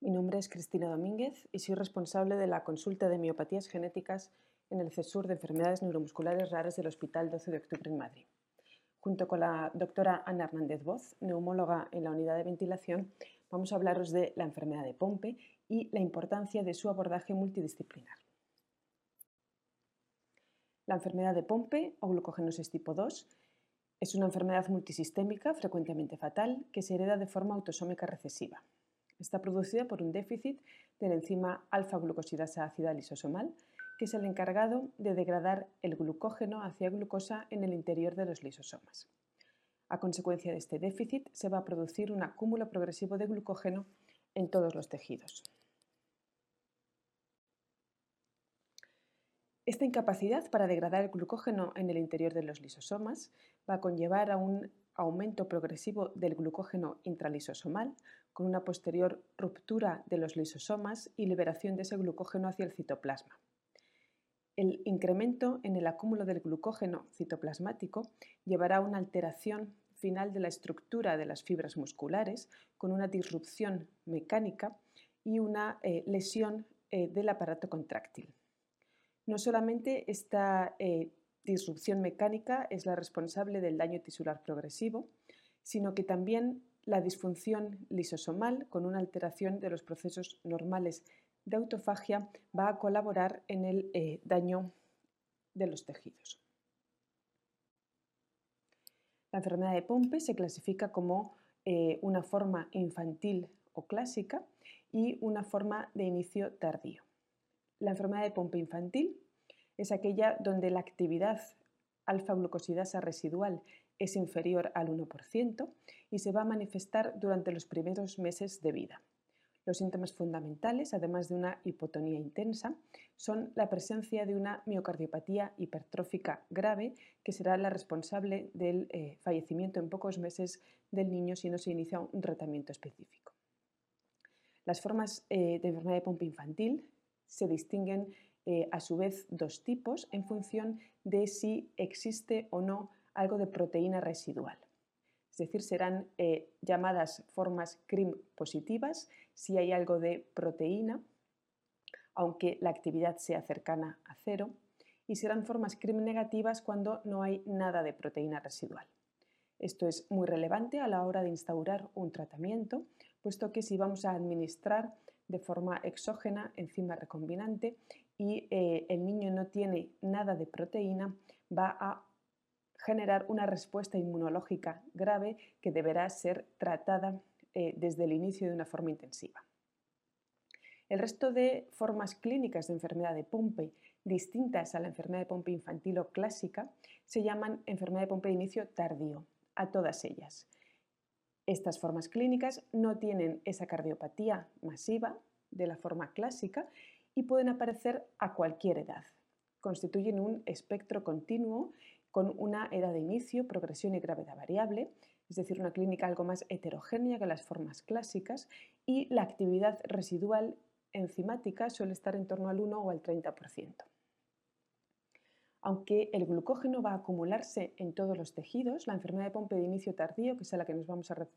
Mi nombre es Cristina Domínguez y soy responsable de la consulta de miopatías genéticas en el CESUR de enfermedades neuromusculares raras del Hospital 12 de Octubre en Madrid. Junto con la doctora Ana Hernández Voz, neumóloga en la unidad de ventilación, vamos a hablaros de la enfermedad de Pompe y la importancia de su abordaje multidisciplinar. La enfermedad de Pompe o glucogenosis tipo 2 es una enfermedad multisistémica frecuentemente fatal que se hereda de forma autosómica recesiva. Está producida por un déficit de la enzima alfa-glucosidasa ácida lisosomal, que es el encargado de degradar el glucógeno hacia glucosa en el interior de los lisosomas. A consecuencia de este déficit se va a producir un acúmulo progresivo de glucógeno en todos los tejidos. Esta incapacidad para degradar el glucógeno en el interior de los lisosomas va a conllevar a un aumento progresivo del glucógeno intralisosomal, con una posterior ruptura de los lisosomas y liberación de ese glucógeno hacia el citoplasma. El incremento en el acúmulo del glucógeno citoplasmático llevará a una alteración final de la estructura de las fibras musculares, con una disrupción mecánica y una eh, lesión eh, del aparato contráctil. No solamente esta eh, disrupción mecánica es la responsable del daño tisular progresivo, sino que también la disfunción lisosomal, con una alteración de los procesos normales de autofagia, va a colaborar en el eh, daño de los tejidos. La enfermedad de Pompe se clasifica como eh, una forma infantil o clásica y una forma de inicio tardío. La enfermedad de Pompe infantil es aquella donde la actividad alfa-glucosidasa residual es inferior al 1% y se va a manifestar durante los primeros meses de vida. Los síntomas fundamentales, además de una hipotonía intensa, son la presencia de una miocardiopatía hipertrófica grave, que será la responsable del eh, fallecimiento en pocos meses del niño si no se inicia un tratamiento específico. Las formas eh, de enfermedad de pompa infantil se distinguen eh, a su vez dos tipos en función de si existe o no algo de proteína residual. Es decir, serán eh, llamadas formas CRIM positivas si hay algo de proteína, aunque la actividad sea cercana a cero, y serán formas CRIM negativas cuando no hay nada de proteína residual. Esto es muy relevante a la hora de instaurar un tratamiento, puesto que si vamos a administrar de forma exógena enzima recombinante y eh, el niño no tiene nada de proteína, va a generar una respuesta inmunológica grave que deberá ser tratada eh, desde el inicio de una forma intensiva. El resto de formas clínicas de enfermedad de Pompe distintas a la enfermedad de Pompe infantil o clásica se llaman enfermedad de Pompe de inicio tardío, a todas ellas. Estas formas clínicas no tienen esa cardiopatía masiva de la forma clásica y pueden aparecer a cualquier edad. Constituyen un espectro continuo con una edad de inicio, progresión y gravedad variable, es decir, una clínica algo más heterogénea que las formas clásicas y la actividad residual enzimática suele estar en torno al 1 o al 30%. Aunque el glucógeno va a acumularse en todos los tejidos, la enfermedad de Pompe de inicio tardío, que es a la que nos vamos a,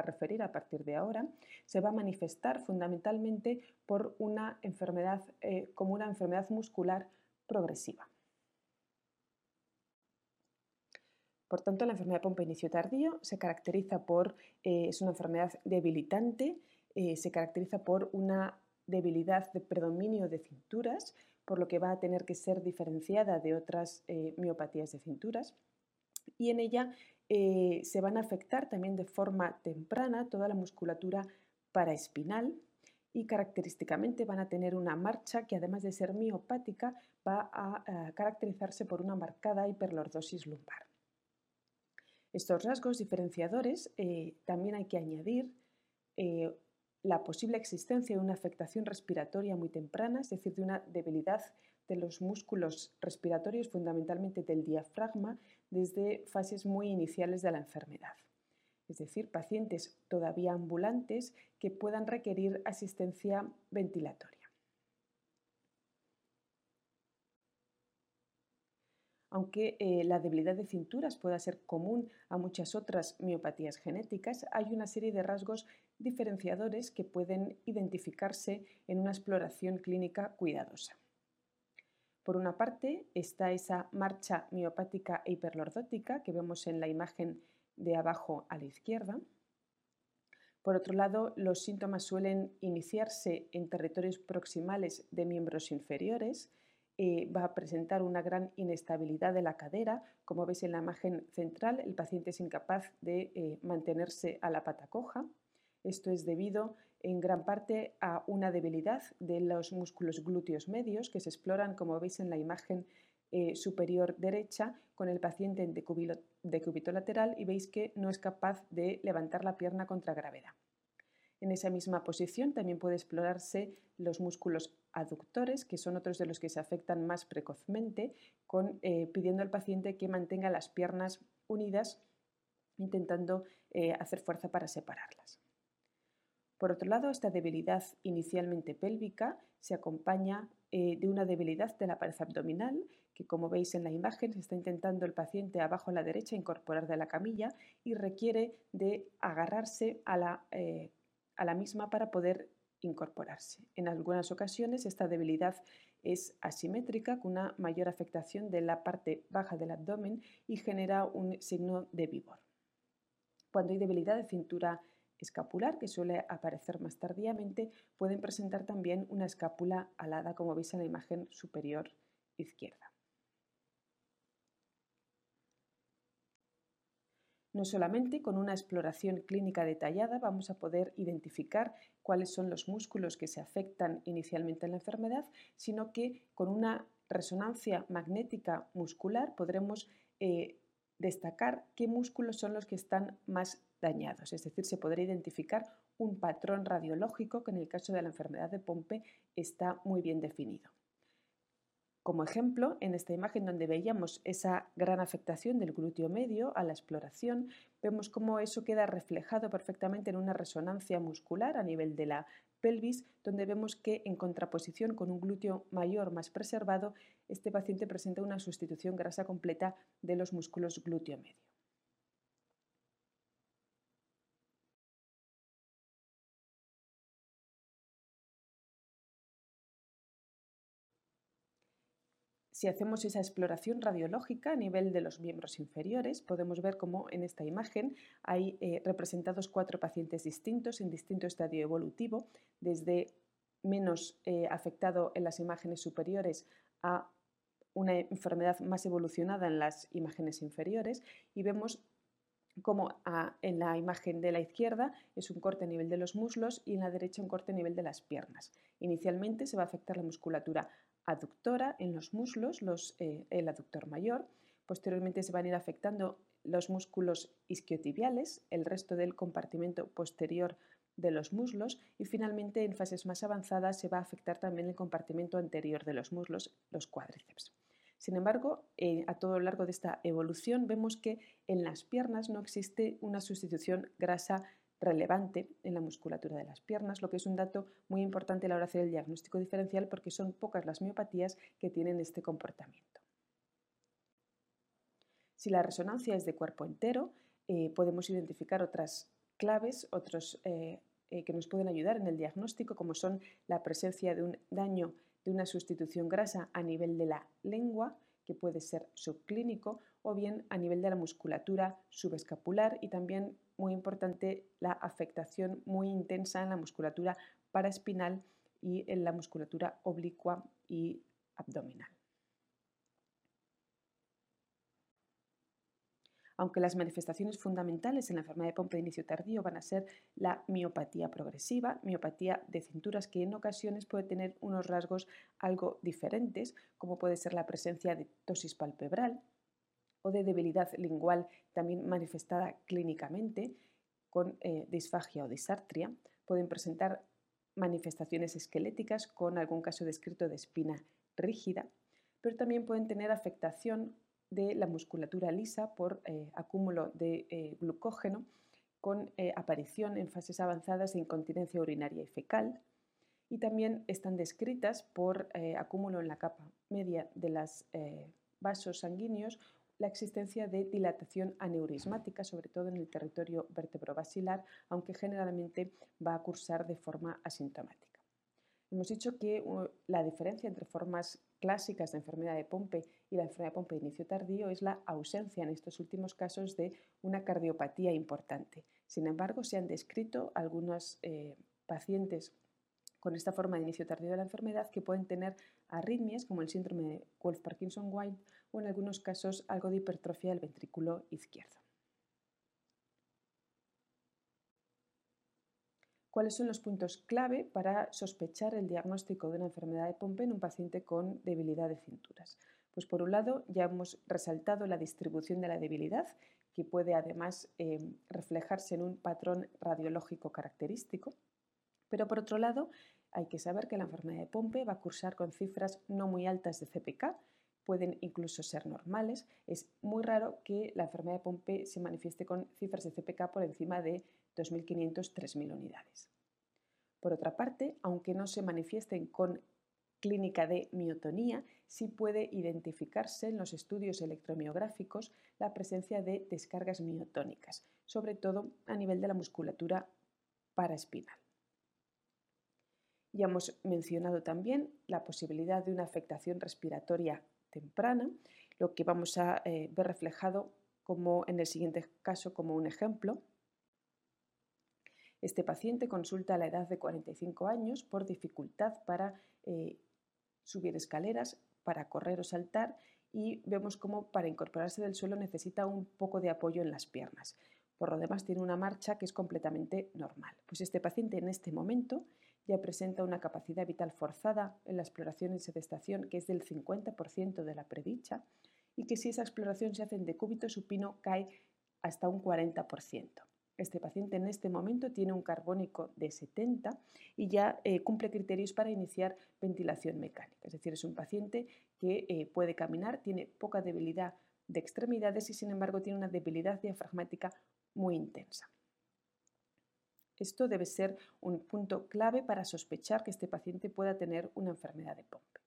referir a partir de ahora, se va a manifestar fundamentalmente por una enfermedad, eh, como una enfermedad muscular progresiva. Por tanto, la enfermedad de Pompe inicio tardío se caracteriza por, eh, es una enfermedad debilitante, eh, se caracteriza por una debilidad de predominio de cinturas, por lo que va a tener que ser diferenciada de otras miopatías de cinturas. Y en ella eh, se van a afectar también de forma temprana toda la musculatura paraespinal y característicamente van a tener una marcha que además de ser miopática va a, caracterizarse por una marcada hiperlordosis lumbar. Estos rasgos diferenciadores eh, también hay que añadir eh, la posible existencia de una afectación respiratoria muy temprana, es decir, de una debilidad de los músculos respiratorios, fundamentalmente del diafragma, desde fases muy iniciales de la enfermedad. Es decir, pacientes todavía ambulantes que puedan requerir asistencia ventilatoria. Aunque eh, la debilidad de cinturas pueda ser común a muchas otras miopatías genéticas, hay una serie de rasgos diferenciadores que pueden identificarse en una exploración clínica cuidadosa. Por una parte está esa marcha miopática e hiperlordótica que vemos en la imagen de abajo a la izquierda. Por otro lado, los síntomas suelen iniciarse en territorios proximales de miembros inferiores, eh, va a presentar una gran inestabilidad de la cadera. Como veis en la imagen central, el paciente es incapaz de eh, mantenerse a la pata coja. Esto es debido en gran parte a una debilidad de los músculos glúteos medios que se exploran, como veis en la imagen eh, superior derecha, con el paciente en decúbito lateral y veis que no es capaz de levantar la pierna contra gravedad. En esa misma posición también puede explorarse los músculos aductores, que son otros de los que se afectan más precozmente, eh, pidiendo al paciente que mantenga las piernas unidas, intentando eh, hacer fuerza para separarlas. Por otro lado, esta debilidad inicialmente pélvica se acompaña eh, de una debilidad de la pared abdominal, que como veis en la imagen se está intentando el paciente abajo a la derecha incorporar de la camilla y requiere de agarrarse a la a la misma para poder incorporarse. En algunas ocasiones esta debilidad es asimétrica con una mayor afectación de la parte baja del abdomen y genera un signo de vívor. Cuando hay debilidad de cintura escapular, que suele aparecer más tardíamente, pueden presentar también una escápula alada, como veis en la imagen superior izquierda. No solamente con una exploración clínica detallada vamos a poder identificar cuáles son los músculos que se afectan inicialmente en la enfermedad, sino que con una resonancia magnética muscular podremos eh, destacar qué músculos son los que están más dañados. Es decir, se podrá identificar un patrón radiológico que en el caso de la enfermedad de Pompe está muy bien definido. Como ejemplo, en esta imagen donde veíamos esa gran afectación del glúteo medio a la exploración, vemos cómo eso queda reflejado perfectamente en una resonancia muscular a nivel de la pelvis, donde vemos que en contraposición con un glúteo mayor más preservado, este paciente presenta una sustitución grasa completa de los músculos glúteo medio. Si hacemos esa exploración radiológica a nivel de los miembros inferiores, podemos ver cómo en esta imagen hay eh, representados cuatro pacientes distintos en distinto estadio evolutivo, desde menos eh, afectado en las imágenes superiores a una enfermedad más evolucionada en las imágenes inferiores y vemos como en la imagen de la izquierda es un corte a nivel de los muslos y en la derecha un corte a nivel de las piernas. Inicialmente se va a afectar la musculatura aductora en los muslos, eh, el aductor mayor. Posteriormente se van a ir afectando los músculos isquiotibiales, el resto del compartimento posterior de los muslos y finalmente en fases más avanzadas se va a afectar también el compartimento anterior de los muslos, los cuádriceps. Sin embargo, eh, a todo lo largo de esta evolución vemos que en las piernas no existe una sustitución grasa relevante en la musculatura de las piernas, lo que es un dato muy importante a la hora de hacer el diagnóstico diferencial porque son pocas las miopatías que tienen este comportamiento. Si la resonancia es de cuerpo entero, eh, podemos identificar otras claves, otros eh, eh, que nos pueden ayudar en el diagnóstico, como son la presencia de un daño de una sustitución grasa a nivel de la lengua, que puede ser subclínico, o bien a nivel de la musculatura subescapular y también muy importante la afectación muy intensa en la musculatura paraespinal y en la musculatura oblicua y abdominal. Aunque las manifestaciones fundamentales en la enfermedad de Pompe de inicio tardío van a ser la miopatía progresiva, miopatía de cinturas que en ocasiones puede tener unos rasgos algo diferentes, como puede ser la presencia de tosis palpebral, o de debilidad lingual también manifestada clínicamente con eh, disfagia o disartria. Pueden presentar manifestaciones esqueléticas con algún caso descrito de espina rígida, pero también pueden tener afectación de la musculatura lisa por eh, acúmulo de eh, glucógeno con aparición en fases avanzadas de incontinencia urinaria y fecal, y también están descritas por acúmulo en la capa media de las vasos sanguíneos la existencia de dilatación aneurismática, sobre todo en el territorio vertebrobasilar, aunque generalmente va a cursar de forma asintomática. Hemos dicho que la diferencia entre formas clásicas de enfermedad de Pompe y la enfermedad de Pompe de inicio tardío es la ausencia en estos últimos casos de una cardiopatía importante. Sin embargo, se han descrito algunos eh, pacientes con esta forma de inicio tardío de la enfermedad que pueden tener arritmias como el síndrome de Wolf-Parkinson-White o en algunos casos algo de hipertrofia del ventrículo izquierdo. ¿Cuáles son los puntos clave para sospechar el diagnóstico de una enfermedad de Pompe en un paciente con debilidad de cinturas? Pues por un lado ya hemos resaltado la distribución de la debilidad, que puede además eh, reflejarse en un patrón radiológico característico, pero por otro lado hay que saber que la enfermedad de Pompe va a cursar con cifras no muy altas de CPK, pueden incluso ser normales. Es muy raro que la enfermedad de Pompe se manifieste con cifras de CPK por encima de 2.500-3.000 unidades. Por otra parte, aunque no se manifiesten con clínica de miotonía, sí puede identificarse en los estudios electromiográficos la presencia de descargas miotónicas, sobre todo a nivel de la musculatura paraespinal. Ya hemos mencionado también la posibilidad de una afectación respiratoria temprana, lo que vamos a eh, ver reflejado como en el siguiente caso como un ejemplo. Este paciente consulta a la edad de 45 años por dificultad para eh, subir escaleras, para correr o saltar y vemos cómo para incorporarse del suelo necesita un poco de apoyo en las piernas. Por lo demás tiene una marcha que es completamente normal. Pues este paciente en este momento ya presenta una capacidad vital forzada en la exploración y sedestación que es del 50% de la predicha y que si esa exploración se hace en decúbito supino cae hasta un 40%. Este paciente en este momento tiene un carbónico de 70 y ya eh, cumple criterios para iniciar ventilación mecánica. Es decir, es un paciente que eh, puede caminar, tiene poca debilidad de extremidades y sin embargo tiene una debilidad diafragmática muy intensa. Esto debe ser un punto clave para sospechar que este paciente pueda tener una enfermedad de Pompe.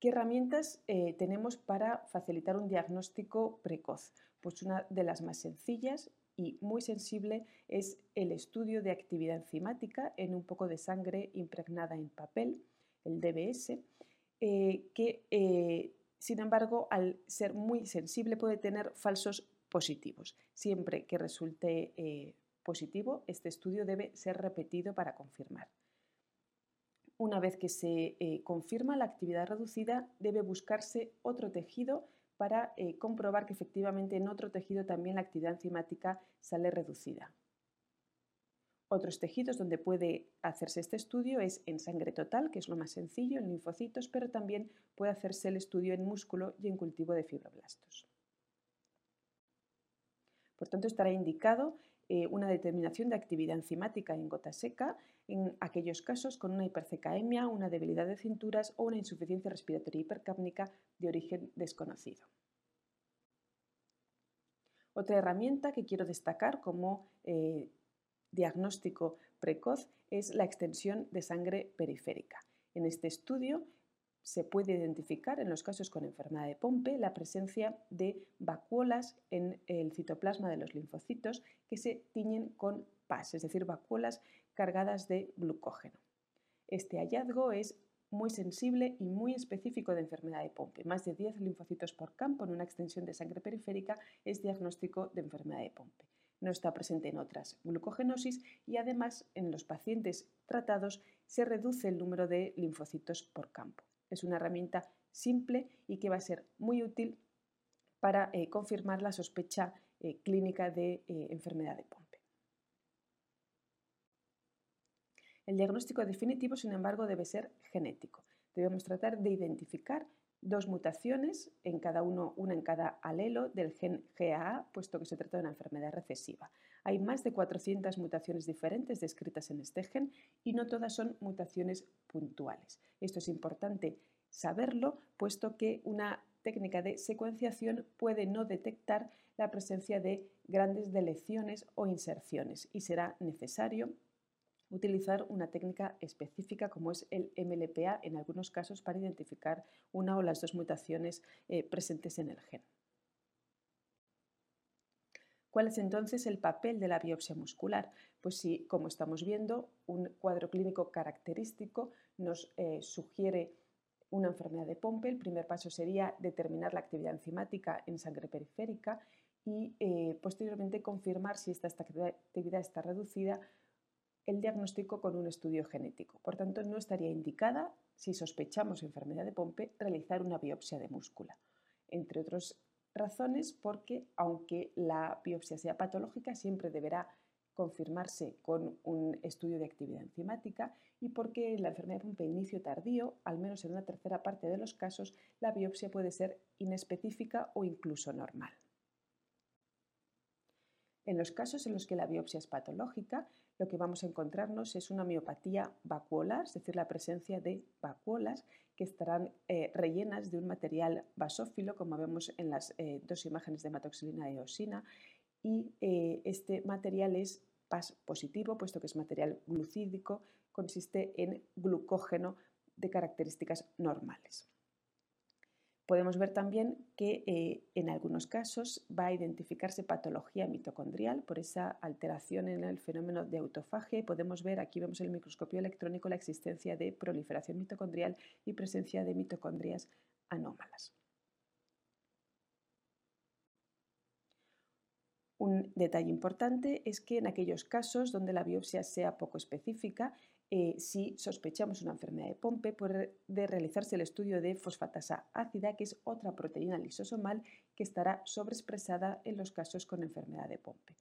¿Qué herramientas eh, tenemos para facilitar un diagnóstico precoz? Pues una de las más sencillas y muy sensible es el estudio de actividad enzimática en un poco de sangre impregnada en papel, el DBS, eh, que eh, sin embargo al ser muy sensible puede tener falsos positivos. Siempre que resulte positivo, este estudio debe ser repetido para confirmar. Una vez que se eh, confirma la actividad reducida, debe buscarse otro tejido para eh, comprobar que efectivamente en otro tejido también la actividad enzimática sale reducida. Otros tejidos donde puede hacerse este estudio es en sangre total, que es lo más sencillo, en linfocitos, pero también puede hacerse el estudio en músculo y en cultivo de fibroblastos. Por tanto, estará indicado eh, una determinación de actividad enzimática en gota seca en aquellos casos con una hipercecaemia, una debilidad de cinturas o una insuficiencia respiratoria hipercápnica de origen desconocido. Otra herramienta que quiero destacar como eh, diagnóstico precoz es la extensión de sangre periférica. En este estudio se puede identificar en los casos con enfermedad de Pompe la presencia de vacuolas en el citoplasma de los linfocitos que se tiñen con PAS, es decir, vacuolas cargadas de glucógeno. Este hallazgo es muy sensible y muy específico de enfermedad de Pompe. Más de 10 linfocitos por campo en una extensión de sangre periférica es diagnóstico de enfermedad de Pompe. No está presente en otras glucogenosis y además en los pacientes tratados se reduce el número de linfocitos por campo. Es una herramienta simple y que va a ser muy útil para eh, confirmar la sospecha eh, clínica de eh, enfermedad de Pompe. El diagnóstico definitivo, sin embargo, debe ser genético. Debemos tratar de identificar dos mutaciones, en cada uno, una en cada alelo del gen GAA, puesto que se trata de una enfermedad recesiva. Hay más de 400 mutaciones diferentes descritas en este gen y no todas son mutaciones puntuales. Esto es importante saberlo, puesto que una técnica de secuenciación puede no detectar la presencia de grandes deleciones o inserciones y será necesario utilizar una técnica específica como es el MLPA en algunos casos para identificar una o las dos mutaciones eh, presentes en el gen. ¿Cuál es entonces el papel de la biopsia muscular? Pues si, como estamos viendo, un cuadro clínico característico nos eh, sugiere una enfermedad de Pompe, el primer paso sería determinar la actividad enzimática en sangre periférica y eh, posteriormente confirmar si esta actividad está reducida el diagnóstico con un estudio genético. Por tanto, no estaría indicada, si sospechamos enfermedad de Pompe, realizar una biopsia de múscula. Entre otras razones, porque aunque la biopsia sea patológica, siempre deberá confirmarse con un estudio de actividad enzimática y porque la enfermedad de Pompe inicio tardío, al menos en una tercera parte de los casos, la biopsia puede ser inespecífica o incluso normal. En los casos en los que la biopsia es patológica, lo que vamos a encontrarnos es una miopatía vacuolar, es decir, la presencia de vacuolas que estarán eh, rellenas de un material basófilo, como vemos en las eh, dos imágenes de hematoxilina y eosina, y eh, este material es PAS positivo, puesto que es material glucídico, consiste en glucógeno de características normales. Podemos ver también que eh, en algunos casos va a identificarse patología mitocondrial por esa alteración en el fenómeno de autofagia. Podemos ver, aquí vemos en el microscopio electrónico, la existencia de proliferación mitocondrial y presencia de mitocondrias anómalas. Un detalle importante es que en aquellos casos donde la biopsia sea poco específica, eh, si sospechamos una enfermedad de Pompe, puede realizarse el estudio de fosfatasa ácida, que es otra proteína lisosomal que estará sobreexpresada en los casos con enfermedad de Pompe.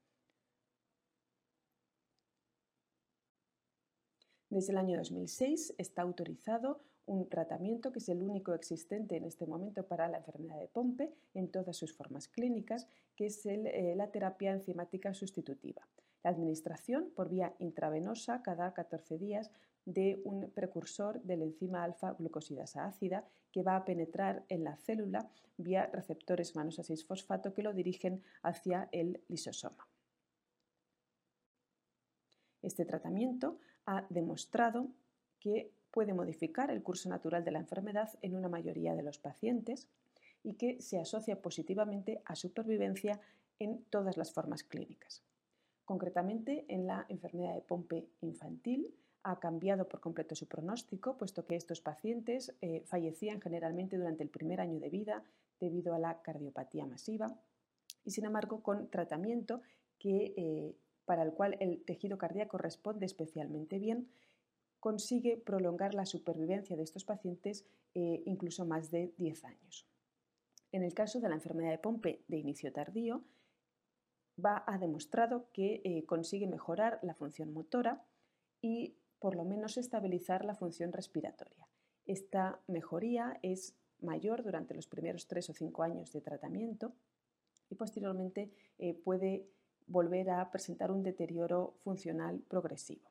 Desde el año 2006 está autorizado un tratamiento que es el único existente en este momento para la enfermedad de Pompe en todas sus formas clínicas, que es eh, la terapia enzimática sustitutiva la administración por vía intravenosa cada 14 días de un precursor de enzima alfa-glucosidasa ácida que va a penetrar en la célula vía receptores manosa 6-fosfato que lo dirigen hacia el lisosoma. Este tratamiento ha demostrado que puede modificar el curso natural de la enfermedad en una mayoría de los pacientes y que se asocia positivamente a supervivencia en todas las formas clínicas. Concretamente, en la enfermedad de Pompe infantil ha cambiado por completo su pronóstico, puesto que estos pacientes eh, fallecían generalmente durante el primer año de vida debido a la cardiopatía masiva y, sin embargo, con tratamiento que, eh, para el cual el tejido cardíaco responde especialmente bien, consigue prolongar la supervivencia de estos pacientes eh, incluso más de 10 años. En el caso de la enfermedad de Pompe de inicio tardío, va a demostrado que eh, consigue mejorar la función motora y por lo menos estabilizar la función respiratoria. Esta mejoría es mayor durante los primeros tres o cinco años de tratamiento y posteriormente eh, puede volver a presentar un deterioro funcional progresivo.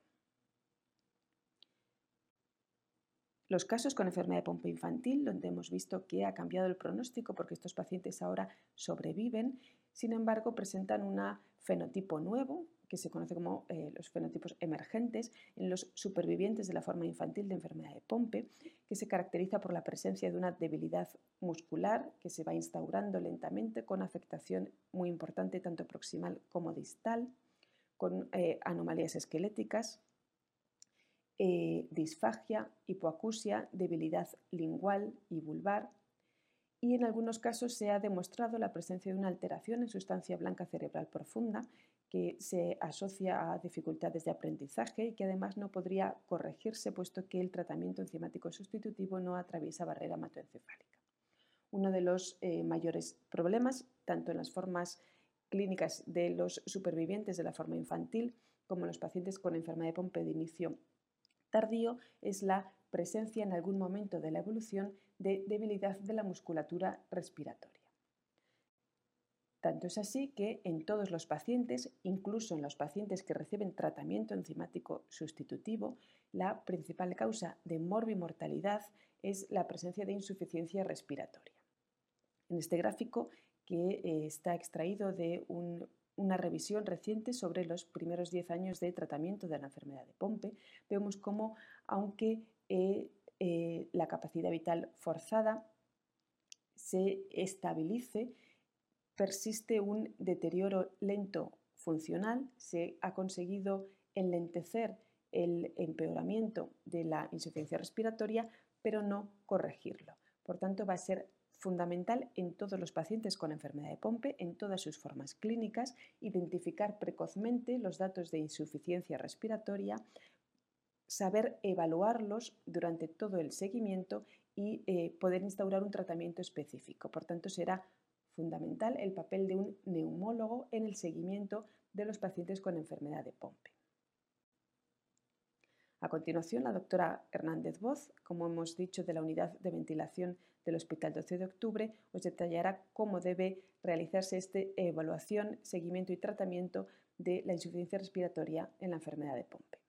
Los casos con enfermedad de pompa infantil, donde hemos visto que ha cambiado el pronóstico porque estos pacientes ahora sobreviven, sin embargo, presentan un fenotipo nuevo, que se conoce como eh, los fenotipos emergentes, en los supervivientes de la forma infantil de enfermedad de Pompe, que se caracteriza por la presencia de una debilidad muscular que se va instaurando lentamente con afectación muy importante tanto proximal como distal, con eh, anomalías esqueléticas, eh, disfagia, hipoacusia, debilidad lingual y vulvar, y en algunos casos se ha demostrado la presencia de una alteración en sustancia blanca cerebral profunda que se asocia a dificultades de aprendizaje y que además no podría corregirse puesto que el tratamiento enzimático sustitutivo no atraviesa barrera hematoencefálica. Uno de los eh, mayores problemas, tanto en las formas clínicas de los supervivientes de la forma infantil como en los pacientes con enfermedad de Pompe de inicio tardío, es la presencia en algún momento de la evolución de debilidad de la musculatura respiratoria. Tanto es así que en todos los pacientes, incluso en los pacientes que reciben tratamiento enzimático sustitutivo, la principal causa de morbimortalidad es la presencia de insuficiencia respiratoria. En este gráfico, que eh, está extraído de un una revisión reciente sobre los primeros 10 años de tratamiento de la enfermedad de Pompe, vemos cómo, aunque eh, eh, la capacidad vital forzada se estabilice, persiste un deterioro lento funcional, se ha conseguido enlentecer el empeoramiento de la insuficiencia respiratoria, pero no corregirlo. Por tanto, va a ser fundamental en todos los pacientes con enfermedad de Pompe, en todas sus formas clínicas, identificar precozmente los datos de insuficiencia respiratoria, saber evaluarlos durante todo el seguimiento y eh, poder instaurar un tratamiento específico. Por tanto, será fundamental el papel de un neumólogo en el seguimiento de los pacientes con enfermedad de Pompe. A continuación, la doctora Hernández Voz, como hemos dicho, de la unidad de ventilación del Hospital 12 de Octubre, os detallará cómo debe realizarse esta evaluación, seguimiento y tratamiento de la insuficiencia respiratoria en la enfermedad de Pompe.